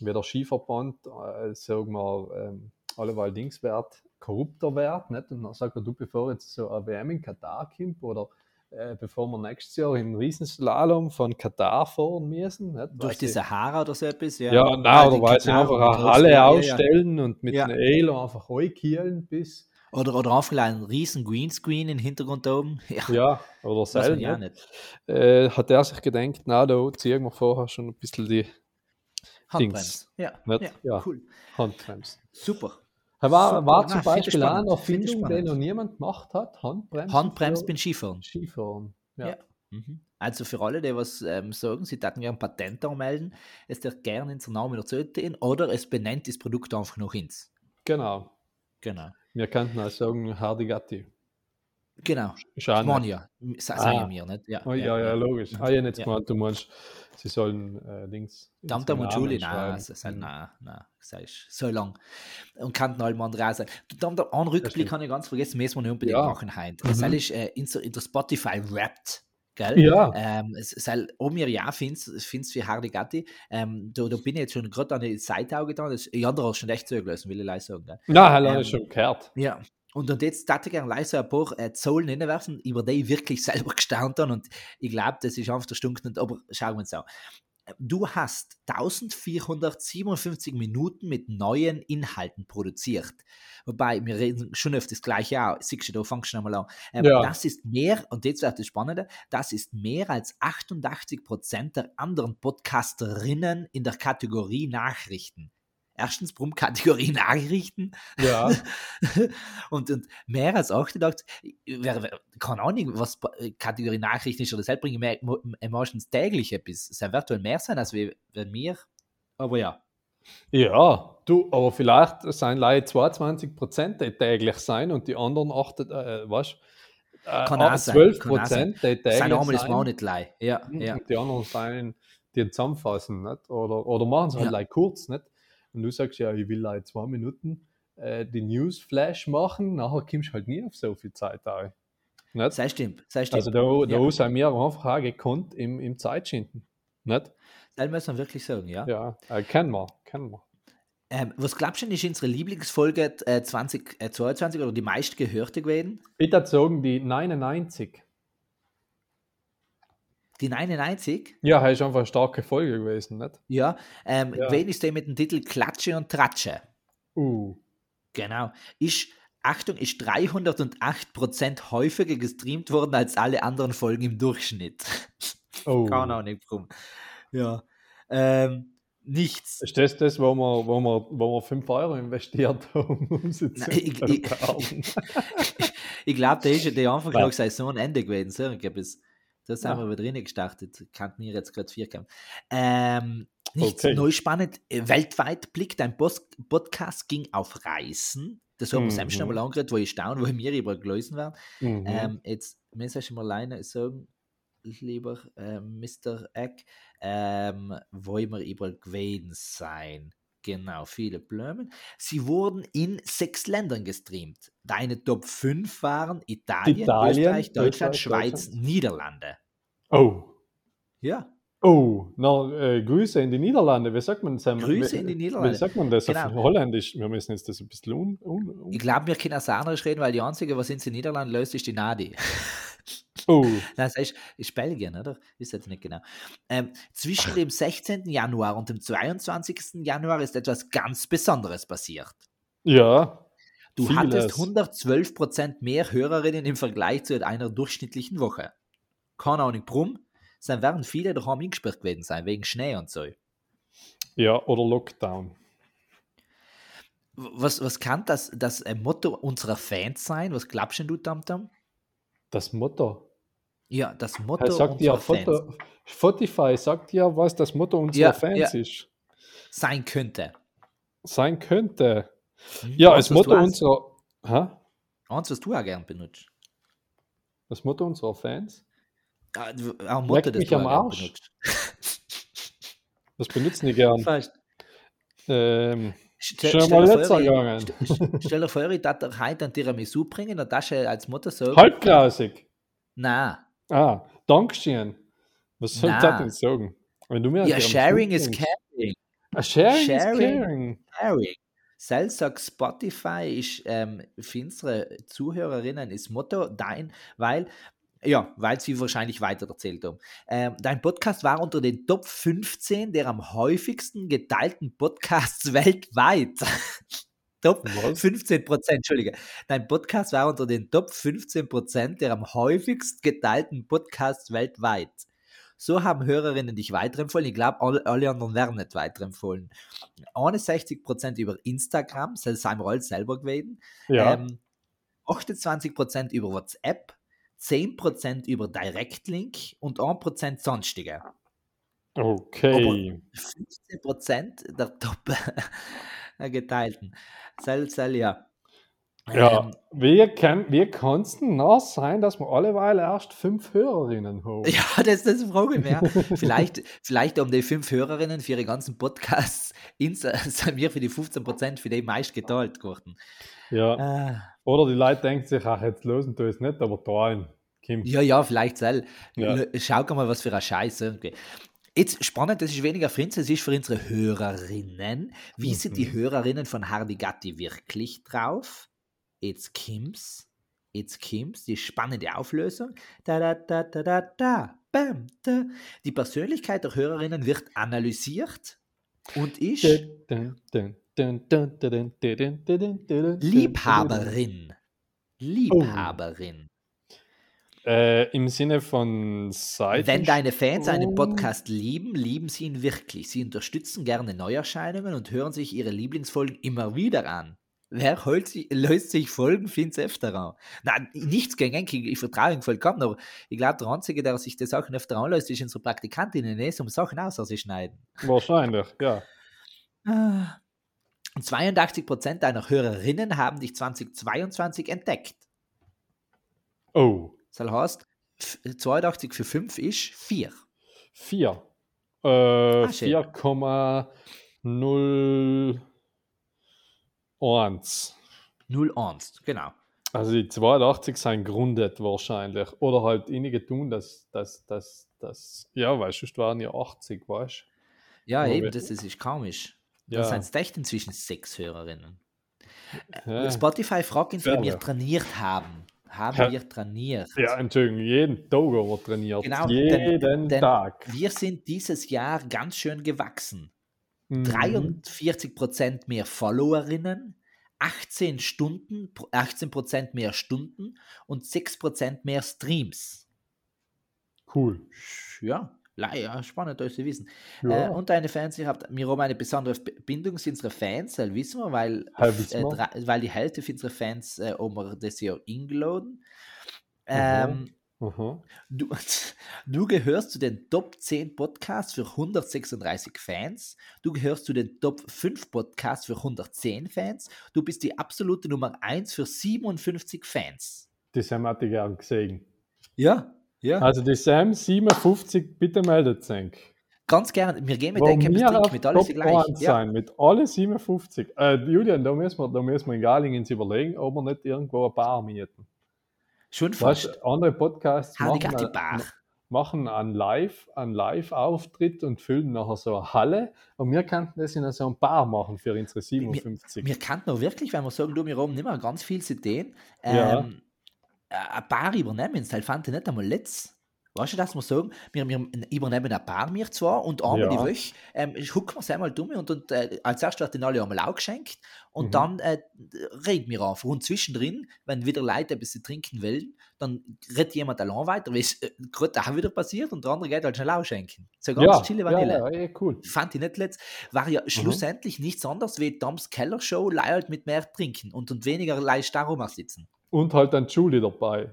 wie der Skiverband, äh, sagen wir, ähm, alleweil Dings wird, korrupter wird, nicht? Und dann sagt er, du, bevor jetzt so eine WM in Katar kommt oder äh, bevor wir nächstes Jahr im Riesenslalom von Katar fahren müssen, nicht? Durch die Sahara oder so etwas. Ja, ja, nein, oder weil sie Katar- einfach eine Halle ja, ja. ausstellen und mit Ja. einem Elo einfach reinkielen bis, Oder, oder einfach einen riesen Greenscreen im Hintergrund da oben. Ja, <laughs> ja, oder selber. ja nicht. äh, hat er sich gedacht, na, da ziehen wir vorher schon ein bisschen die Handbremse. Ja, ja, Ja. cool. Handbremse. Super. Er war, Super. war zum ich Beispiel spannend, eine finde ich Erfindung, die noch niemand gemacht hat, Handbremse. Handbremse beim Skifahren. Skifahren. Ja. Ja. Mhm. Also für alle, die was ähm, sagen, sie hätten gerne ein Patent anmelden, es wird gerne ins Namen dazu stehen oder es benennt das Produkt einfach noch ins. Genau. Genau. Wir könnten auch sagen, Hardigatti. Genau. Ist auch Das meine nicht. ja. Sa- Sagen Ah. wir nicht. Ja, Oh, ja, ja, logisch. Mhm. Ah, Ja. gemeint, du meinst, sie sollen äh, Dings. Tamtam und Julie, nein, also, Mhm. nein, nein, das ist so lang. Und kannten alle andere auch sein. Du, Tamtam, einen Rückblick habe ich ganz vergessen, müssen wir nicht unbedingt Ja. machen heute. Mhm. Es ist äh, in, in der Spotify Wrapped. Gell? Ja. Ähm, es soll, ob mir ja findest, findest für Hardy Gatti, ähm, da, da bin ich jetzt schon gerade an die Seite auch getan. Das, andere schon echt zugelassen, will ich leise sagen. Gell? Nein, habe Ähm, schon gehört. Ja. Und, und jetzt darf ich gerne leise ein paar äh, Zahlen hinwerfen, über die ich wirklich <laughs> selber gestaunt habe. Und ich glaube, das ist einfach der Stunk aber schauen wir uns an. Du hast 1457 Minuten mit neuen Inhalten produziert. Wobei, wir reden schon auf das gleiche auch. Siehst du, da fangst du nochmal an. Ähm, Ja. Das ist mehr, und jetzt wird das Spannende, das ist mehr als 88 Prozent der anderen Podcasterinnen in der Kategorie Nachrichten. Erstens, warum Kategorie <laughs> Nachrichten? Ja, <laughs> und, und mehr als 88, wer, wer, keine Ahnung, was Pa- Kategorie Nachrichten ist oder das bringe ich mehr mo- meistens täglich etwas. Es wird wohl mehr sein, als wir, wenn wir. Aber ja. ja, du, aber vielleicht sind leider 22% die täglich sein und die anderen 8, äh, was? Äh, Kann auch sein, 12 kann auch sein. Prozent, die täglich Sein sein. mir auch nicht leid. Ja, Mhm, ja. Und die anderen sein, die zusammenfassen, nicht? Oder, oder machen es halt Ja. kurz, nicht? Und du sagst ja, ich will like zwei Minuten äh, die Newsflash machen, nachher kommst du halt nie auf so viel Zeit ein. Nicht? Sei stimmt, sei stimmt. Also da, da Ja. sind wir einfach auch gekonnt im, im Zeitschinden. Nicht? Das muss man wirklich sagen, ja. Ja, äh, kennen wir, kennen wir. Ähm, was glaubst du, ist unsere Lieblingsfolge äh, 2022 oder die meistgehörte gewesen? Ich würde sagen, die 99. Die 99? Ja, ist einfach eine starke Folge gewesen, nicht? Ja. Ähm, Ja. Gewesen ist der mit dem Titel Klatsche und Tratsche. Uh, Genau. Ist, Achtung, ist 308% häufiger gestreamt worden als alle anderen Folgen im Durchschnitt. oh. <laughs> Keine Ahnung warum. Ja. Ähm, nichts. Ist das das, wo wir, wo wir, wo wir 5 Euro investiert <laughs> haben, um sie zu Nein, ich- ich-? <laughs> Ich glaube, der ist ja der Anfang Ja. nach Saisonende gewesen. So, ich glaube, es- da sind Ja. wir wieder drinnen gestartet. Kann mir jetzt gerade vier kommen. Ähm, nichts Okay. neu spannend. Äh, Weltweit Blick, dein Post Podcast ging auf Reisen. Das haben wir Mhm. selbst schon mal angeredet, wo ich staune, wo wir über gelesen werden. Mhm. Ähm, jetzt müssen wir mal alleine sagen, lieber äh, Mr. Eck, ähm, wo wir überall gewesen sein. Genau, viele Blumen. Sie wurden in sechs Ländern gestreamt. Deine Top 5 waren Italien, Italien, Österreich, Deutschland, Österreich, Schweiz, Deutschland. Niederlande. oh. Ja, Oh, na, äh, Grüße in die Niederlande. Wie sagt man das? Grüße in die Niederlande. Wie sagt man das Genau. auf Holländisch? Wir müssen jetzt das ein bisschen un, un, un ich glaube, wir können auch anders reden, weil die einzige, was in den Niederlanden löst, ist die Nadi. <laughs> <laughs> Oh, Das ist, Belgien, oder? Ist jetzt nicht genau. Ähm, zwischen dem 16. Januar und dem 22. Januar ist etwas ganz Besonderes passiert. ja. Du Vieles. hattest 112% mehr Hörerinnen im Vergleich zu einer durchschnittlichen Woche. Keine Ahnung, warum. Es werden viele daheim eingesperrt gewesen sein, wegen Schnee und so. Ja, oder Lockdown. Was, was kann das, das äh, Motto unserer Fans sein? Was glaubst denn du, Tamtam? Das Motto. Ja, das Motto Er sagt ja, unserer Fans Foto, Spotify sagt ja, was das Motto unserer Ja, Fans ja. ist. sein könnte. Sein könnte. Hm? Ja, das Motto unserer. Hä? Eins, was du auch gern benutzt. Das Motto unserer Fans? Ah, ein Motto, das mich am Arsch. benutzt. Das benutzen die gern. Fast. Ähm, Stell, schon mal letzter gegangen. st- stell dir vor, ich darf heute ein Tiramisu bringen und das als Motto <laughs> sagen. Halbklassig. Nein. Ah, Dankeschön. Was soll Na. das denn sagen? Wenn du mir Ja, ein sharing is caring. Ah, sharing, Sharing. is caring. Sharing. Sel sagt Spotify ist ähm, für unsere Zuhörerinnen ist Motto dein, weil ja, weil sie wahrscheinlich weiter erzählt haben. Ähm, dein Podcast war unter den Top 15 der am häufigsten geteilten Podcasts <laughs> weltweit. Top Was? 15 Prozent, Entschuldige. Dein Podcast war unter den Top 15 Prozent der am häufigst geteilten Podcasts weltweit. So haben Hörerinnen dich weiterempfohlen. Ich glaube, alle, alle anderen werden nicht weiterempfohlen. 61 Prozent über Instagram, das sind wir alle selber gewesen. Ja, Ähm, 28 Prozent über WhatsApp, 10 Prozent über Direktlink und 1 Prozent sonstige. okay. 15 Prozent der Top <laughs> geteilten. Sel, sel, ja. Ja, Ähm, wie kann wie kann's denn noch sein, dass wir alleweil erst fünf Hörerinnen haben? Ja, <laughs> das, das frage ich mich. ja. Vielleicht, vielleicht um die fünf Hörerinnen für ihre ganzen Podcasts ins, <laughs> sind wir für die 15% für die meist geteilt geworden. Ja. Äh, Oder die Leute denken sich, ach, jetzt losen du es nicht, aber teilen. Kim. ja, ja, vielleicht sel. Ja. Schau mal, was für ein Scheiß irgendwie. Jetzt spannend, das ist weniger für uns, es ist für unsere Hörerinnen. Wie mhm. sind die Hörerinnen von Hardy Gatti wirklich drauf? Jetzt Kims. Jetzt Kims, die spannende Auflösung. Da, da, da, da, da, da. Bam, da. Die Persönlichkeit der Hörerinnen wird analysiert und ist Liebhaberin. Liebhaberin. Äh, Im Sinne von Seiten. Wenn deine Fans einen. Podcast lieben, lieben sie ihn wirklich. Sie unterstützen gerne Neuerscheinungen und hören sich ihre Lieblingsfolgen immer wieder an. Wer holt sich, löst sich Folgen, findet öfter an. Nein, nichts gegen Enki, ich vertraue ihm vollkommen, aber ich glaube, der Einzige, der sich die Sachen öfter anlöst, ist unsere Praktikantinnen, eh, um Sachen auszuschneiden. Wahrscheinlich, ja. Ah. Und 82% deiner Hörerinnen haben dich 2022 entdeckt. Oh, Das heißt, f- 82 für 5 ist 4. 4. Äh, Ah, schön. 4,01. 0,1, genau. Also die 82 sind grundet wahrscheinlich. Oder halt einige tun das, das, das, das, ja, weißt du, es waren ja 80, weißt Ja, Aber eben, wir- das, das ist komisch. Ja. Da sind es echt inzwischen sechs Hörerinnen. du? Ja. Spotify fragt ihn, wie wir trainiert haben. Haben Ja. wir trainiert? ja, Entschuldigung, jeden Tag haben wir trainiert. Genau, jeden denn- denn- Tag. Wir sind dieses Jahr ganz schön gewachsen. Mhm. 43% mehr Followerinnen, 18 Stunden, 18% mehr Stunden und 6% mehr Streams. Cool. Ja, ja spannend, euch zu wissen. Ja. Äh, und deine Fans, ihr habt, wir haben eine besondere Bindung zu unseren Fans, das wissen wir, weil, Ja, wissen äh, wir. drei- weil die Hälfte von unseren Fans äh, haben wir das Jahr eingeladen. Aha. Ähm, Aha. du, <laughs> du gehörst zu den Top 10 Podcasts für 136 Fans. Du gehörst zu den Top 5 Podcasts für 110 Fans. Du bist die absolute Nummer 1 für 57 Fans. Hätte ich gern gesehen. Ja, ja. Also die Sam 57, bitte meldet sich. Ganz gerne. Wir gehen mit Wo den Campus wir auf mit alles Top gleich. 1 Ja. sein, mit alle 57. Äh, Julian, da müssen, wir, da müssen wir in Galingen uns überlegen, ob wir nicht irgendwo ein Bar mieten. Schon fast. Weißt, andere Podcasts machen, ein- Bar. machen einen Live, einen Live-Auftritt und füllen nachher so eine Halle. Und wir könnten das in so einem Bar machen für unsere 57. Wir kannten noch wirklich, wenn wir sagen, du, wir haben nicht mehr ganz viel Ideen, Ja. ähm, äh, ein paar übernehmen, fand ich nicht einmal letzt. Weißt du, dass wir sagen, wir, wir übernehmen ein paar mir zwar und einmal Ja. die Woche ähm, gucken wir es einmal dumm und, und äh, als erstes wird den alle einmal auch geschenkt und Mhm. dann äh, reden wir einfach. Und zwischendrin, wenn wieder Leute ein bisschen trinken wollen, dann redet jemand allein weiter, weil es äh, gerade auch wieder passiert und der andere geht halt schnell auch schenken. So ganz ja, chille ja, Vanille ja, eh, cool. fand ich nicht letzt, war ja schlussendlich nichts anderes wie Toms Keller Show, Leute halt mit mehr trinken und, und weniger leicht da rum sitzen. Und halt dann Julie dabei.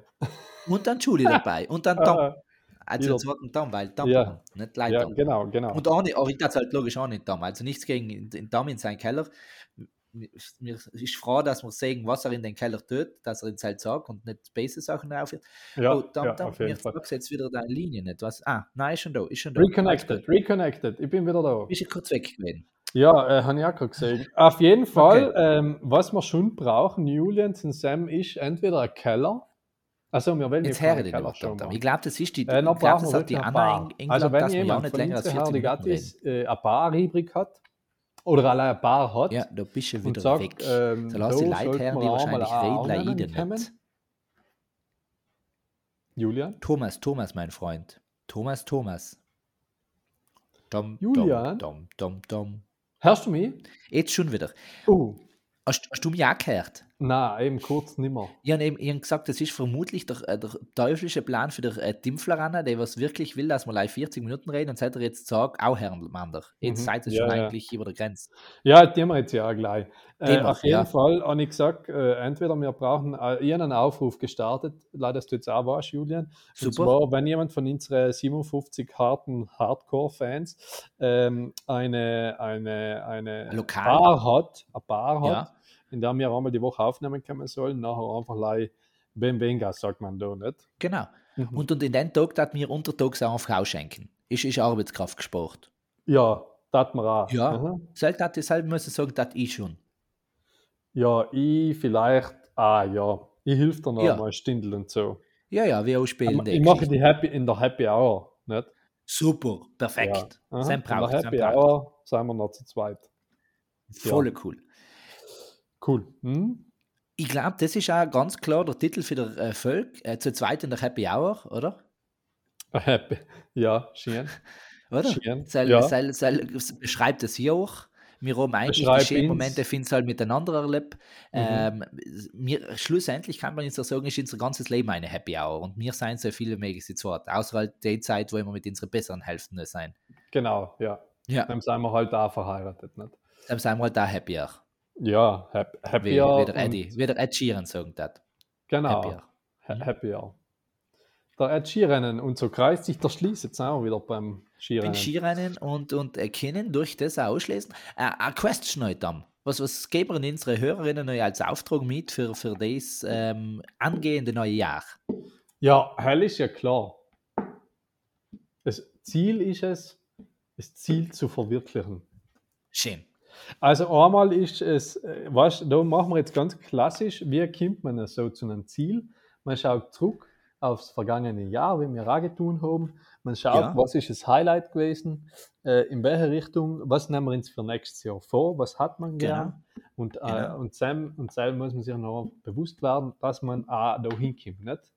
Und dann Julie dabei <laughs> und dann Tom. Äh, Also den zweiten Tom, weil Tom, Ja. nicht Leute ja, genau, genau. Und Arne, aber ich das halt logisch auch nicht Tom. Also nichts gegen den- Tom in seinen Keller. Mir ist froh, dass wir sehen, was er in den Keller tut, dass er uns halt sagt und nicht Space-Sachen drauf wird. ja, oh, Tom, ja, Tom, mir sagst jetzt wieder deine Linie nicht. Was? Ah, nein, ist schon da, ist schon da. Reconnected, reconnected. Ich bin wieder da. Bist du kurz weg gewesen? Ja, äh, habe ich auch gerade gesehen. Auf jeden Fall, ähm, was wir schon brauchen, Julians und Sam, ist entweder ein Keller. Also, wir wollen Jetzt höre ich Tom. machen. Ich glaube, das ist die, Äh, ich noch glaub, das hat die Anna Bar. in, Also, wenn ja jemand nicht länger als unseren 40 Minuten. Herdigatis äh, eine Bar übrig hat oder allein eine Bar hat Ja, da bist du wieder sagt, weg. ähm, da lass die Leute wir die wahrscheinlich reden, leiden nicht. Julian? Thomas, Thomas, mein Freund. Thomas, Thomas. Dom, Julian? Dom, dom, dom, dom. Hörst du mich? Jetzt schon wieder. Uh, Hast, hast du mich auch gehört? Nein, eben kurz nimmer. Ich habe eben ich hab gesagt, das ist vermutlich der, äh, der teuflische Plan für den äh, Timpfler, der was wirklich will, dass wir live 40 Minuten reden und seit er jetzt sagt, auch Herrn Mander. Jetzt Mhm. seid ihr Ja, schon ja. eigentlich über der Grenze. Ja, die haben wir jetzt ja auch gleich. Äh, auf jeden ja. Fall habe ich gesagt, äh, entweder wir brauchen, äh, einen Aufruf gestartet, leider dass du jetzt auch warst, Julian. Und Super. zwar, wenn jemand von unseren 57 harten Hardcore-Fans ähm, eine, eine, eine Ein Lokal. Bar hat, eine Bar hat, Ja. In der wir einmal die Woche aufnehmen können sollen, nachher einfach lei Benvenga, sagt man da nicht. Genau. Mhm. Und, und in den Tag dat mir untertags auch eine Frau schenken. Ist, ist Arbeitskraft gespart. Ja, das wir auch. Ja. Mhm. Sollte das deshalb muss ich sagen, das ich schon. Ja, ich vielleicht, ah ja, ich hilf dir noch Ja. mal Stindel und so. Ja, ja, wir auch spielen. Ich mache die Happy in der Happy Hour, nicht? Super, perfekt. Ja. Aha, Sein in der braucht, sein Happy braucht. Hour sind wir noch zu zweit. Voll cool. Cool. Hm? Ich glaube, das ist auch ganz klar der Titel für der äh, Folge. Äh, zu zweit in der Happy Hour, oder? <laughs> Happy. Ja, schön. <laughs> Oder? Schön. Seil, Ja. Seil, Seil, beschreibt es hier auch. Wir haben eigentlich die Beschreib schönen ins. Momente, finden halt miteinander erlebt. Mhm. Ähm, mir, schlussendlich kann man jetzt auch sagen, ist unser ganzes Leben eine Happy Hour. Und wir sind so viele möglich zu zweit. Außer halt die Zeit, wo wir mit unseren besseren Hälften nur sein. Genau, ja. Ja. Dann sind wir halt auch verheiratet, nicht? Dann sind wir halt da happier. Ja, hap Wie, happier. wie der und- Eddie, wie der Ed Sheeran sagen das. Genau. Happier. Ha- Happier. Der Ed Skirennen und so kreist sich der Schließ jetzt auch wieder beim Beim Skirennen. Skirennen und, und erkennen durch das auch ausschließen. Äh, eine Question heute dann. Was, was geben unsere Hörerinnen noch als Auftrag mit für, für das ähm, angehende neue Jahr? Ja, hell ist ja klar. Das Ziel ist es, das Ziel zu verwirklichen. Schön. Also einmal ist es, äh, weißt, da machen wir jetzt ganz klassisch, wie kommt man so zu einem Ziel? Man schaut zurück aufs vergangene Jahr, wie wir auch getan haben. Man schaut, Ja. was ist das Highlight gewesen, äh, in welche Richtung, was nehmen wir uns für nächstes Jahr vor, was hat man gern. Und, äh, Genau. und, Sam, und Sam muss man sich noch bewusst werden, dass man auch da hinkommt. Nicht?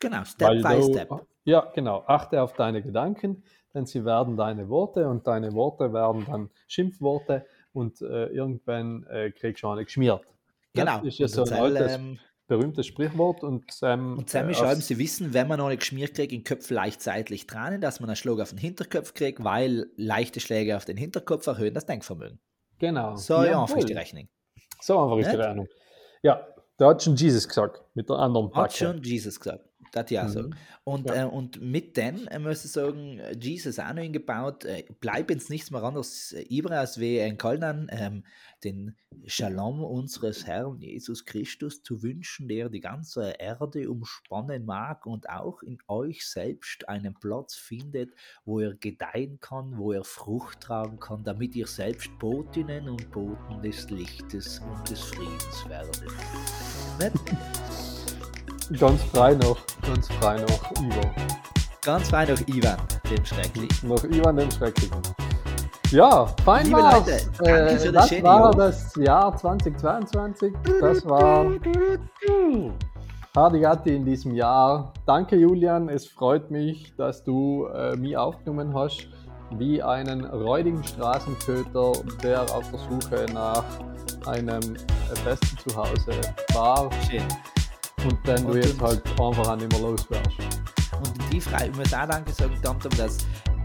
Genau, Step Weil by du- Step. Ja, genau. Achte auf deine Gedanken, denn sie werden deine Worte und deine Worte werden dann Schimpfworte und äh, irgendwann äh, kriegst du eine geschmiert. Genau. Das ist ja so ein altes, ähm, berühmes Sprichwort und Sam. Und Sammy äh, schreiben, sie wissen, wenn man noch nicht geschmiert kriegt, in Köpfen leicht seitlich dran, dass man einen Schlag auf den Hinterkopf kriegt, weil leichte Schläge auf den Hinterkopf erhöhen das Denkvermögen. Genau. So ja, einfach Jawohl. ist die Rechnung. So einfach ist die? Rechnung. Ja, da hat schon Jesus gesagt, mit der anderen Hat Backe. schon Jesus gesagt. Das ja Mhm. so. Und, Ja. äh, und mit denen, äh, muss ich sagen, äh, Jesus auch noch eingebaut, äh, bleibt jetzt nichts mehr anderes äh, übrig, als wie ein Kalnan, ähm, den Shalom unseres Herrn Jesus Christus zu wünschen, der die ganze Erde umspannen mag und auch in euch selbst einen Platz findet, wo er gedeihen kann, wo er Frucht tragen kann, damit ihr selbst Botinnen und Boten des Lichtes und des Friedens werdet. Ganz frei noch, ganz frei noch Ivan. Ganz fein noch Ivan, dem Schrecklichen. Noch Ivan dem Schrecklichen. Ja, fein Liebe war's. Leute, danke Äh, für das das war das Jahr 2022. Das war Hardigatti in diesem Jahr. Danke Julian, es freut mich, dass du äh, mich aufgenommen hast, wie einen räudigen Straßenköter, der auf der Suche nach einem äh, festen Zuhause war Schön. Und du Und- jetzt halt einfach auch nicht mehr los wärst. Und in die Frage, ich muss auch danke sagen, Tamtam, dass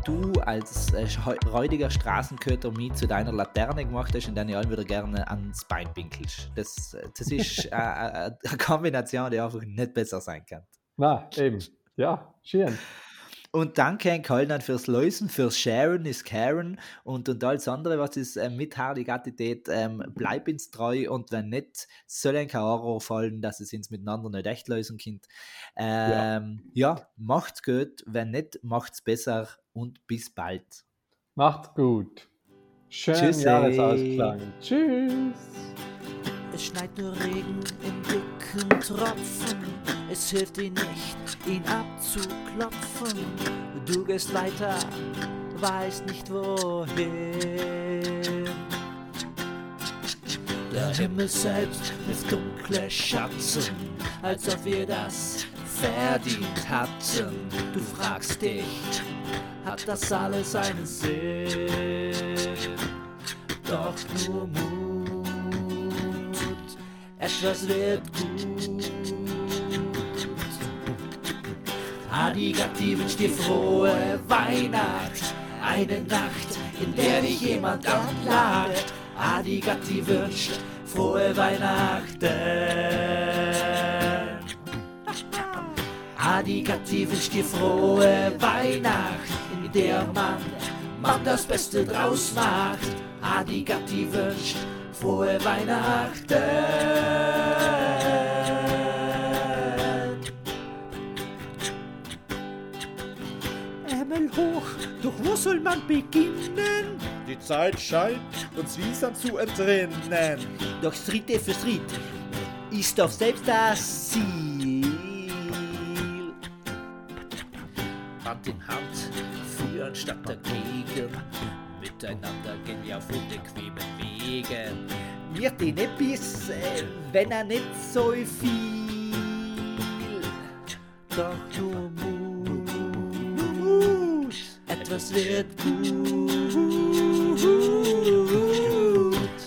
du als äh, räudiger Straßenköter mich zu deiner Laterne gemacht hast und dann allen wieder gerne ans Bein pinkelst. Das, äh, das ist <laughs> äh, äh, eine Kombination, die einfach nicht besser sein kann. Na, eben. Ja, schön. Und danke an Kalnan fürs Lösen, fürs Sharen ist Karen und, und alles andere, was ist äh, mit Hardigatität, ähm, bleib uns treu und wenn nicht, soll ein Horror fallen, dass es uns miteinander nicht echt lösen könnt. Ähm, ja. macht's gut, wenn nicht, macht's besser und bis bald. Macht's gut. Schönen Tschüssi. Jahresausklang. Tschüss. Es schneit nur Regen in dicken Tropfen. Es hilft dir nicht, ihn abzuklopfen. Du gehst weiter, weißt nicht wohin. Der Himmel selbst mit dunkle Schatten, als ob wir das verdient hatten. Du fragst dich, hat das alles einen Sinn? Doch nur Mut, etwas wird gut. Adigati wünscht dir frohe Weihnacht, eine Nacht, in der dich jemand anlacht. Adigati wünscht frohe Weihnachten. Adigati wünscht dir frohe Weihnacht, in der man, man das Beste draus macht. Adigati wünscht frohe Weihnachten. Ärmel hoch, doch wo soll man beginnen? Die Zeit scheint, uns Wiesern zu entrinnen. Doch Schritt für Schritt ist doch selbst das Ziel. Hand in Hand führen statt dagegen. Miteinander gehen wir auf unbequemen Wegen. mir den etwas, äh, wenn er nicht so viel. Doch nur Mut, etwas wird gut.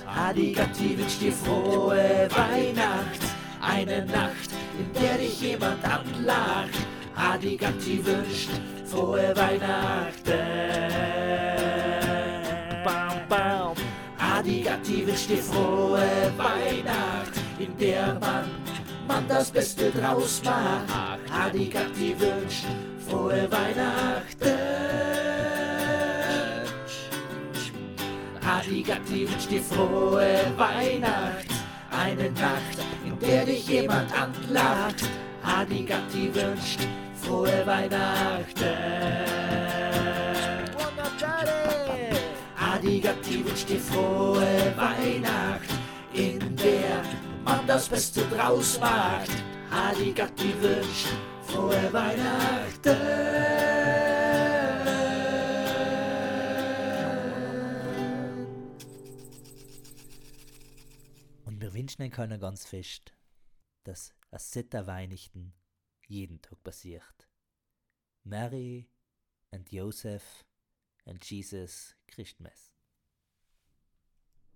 Adigati wünscht dir frohe Weihnacht, eine Nacht, in der dich jemand anlacht. Adigati wünscht frohe Weihnachten. Adigati wünscht dir frohe Weihnacht, in der man, man das Beste draus macht. Adigati wünscht frohe Weihnachten. Adigati wünscht dir frohe Weihnacht, eine Nacht, in der dich jemand anlacht. Adigati wünscht frohe Weihnachten. Adigati wünscht dir frohe Weihnacht, in der man das Beste draus macht. Adigati wünscht frohe Weihnachten. Und wir wünschen euch keiner ganz fest, dass es sitter Weihnachten jeden Tag passiert. Mary and Joseph and Jesus Christmas.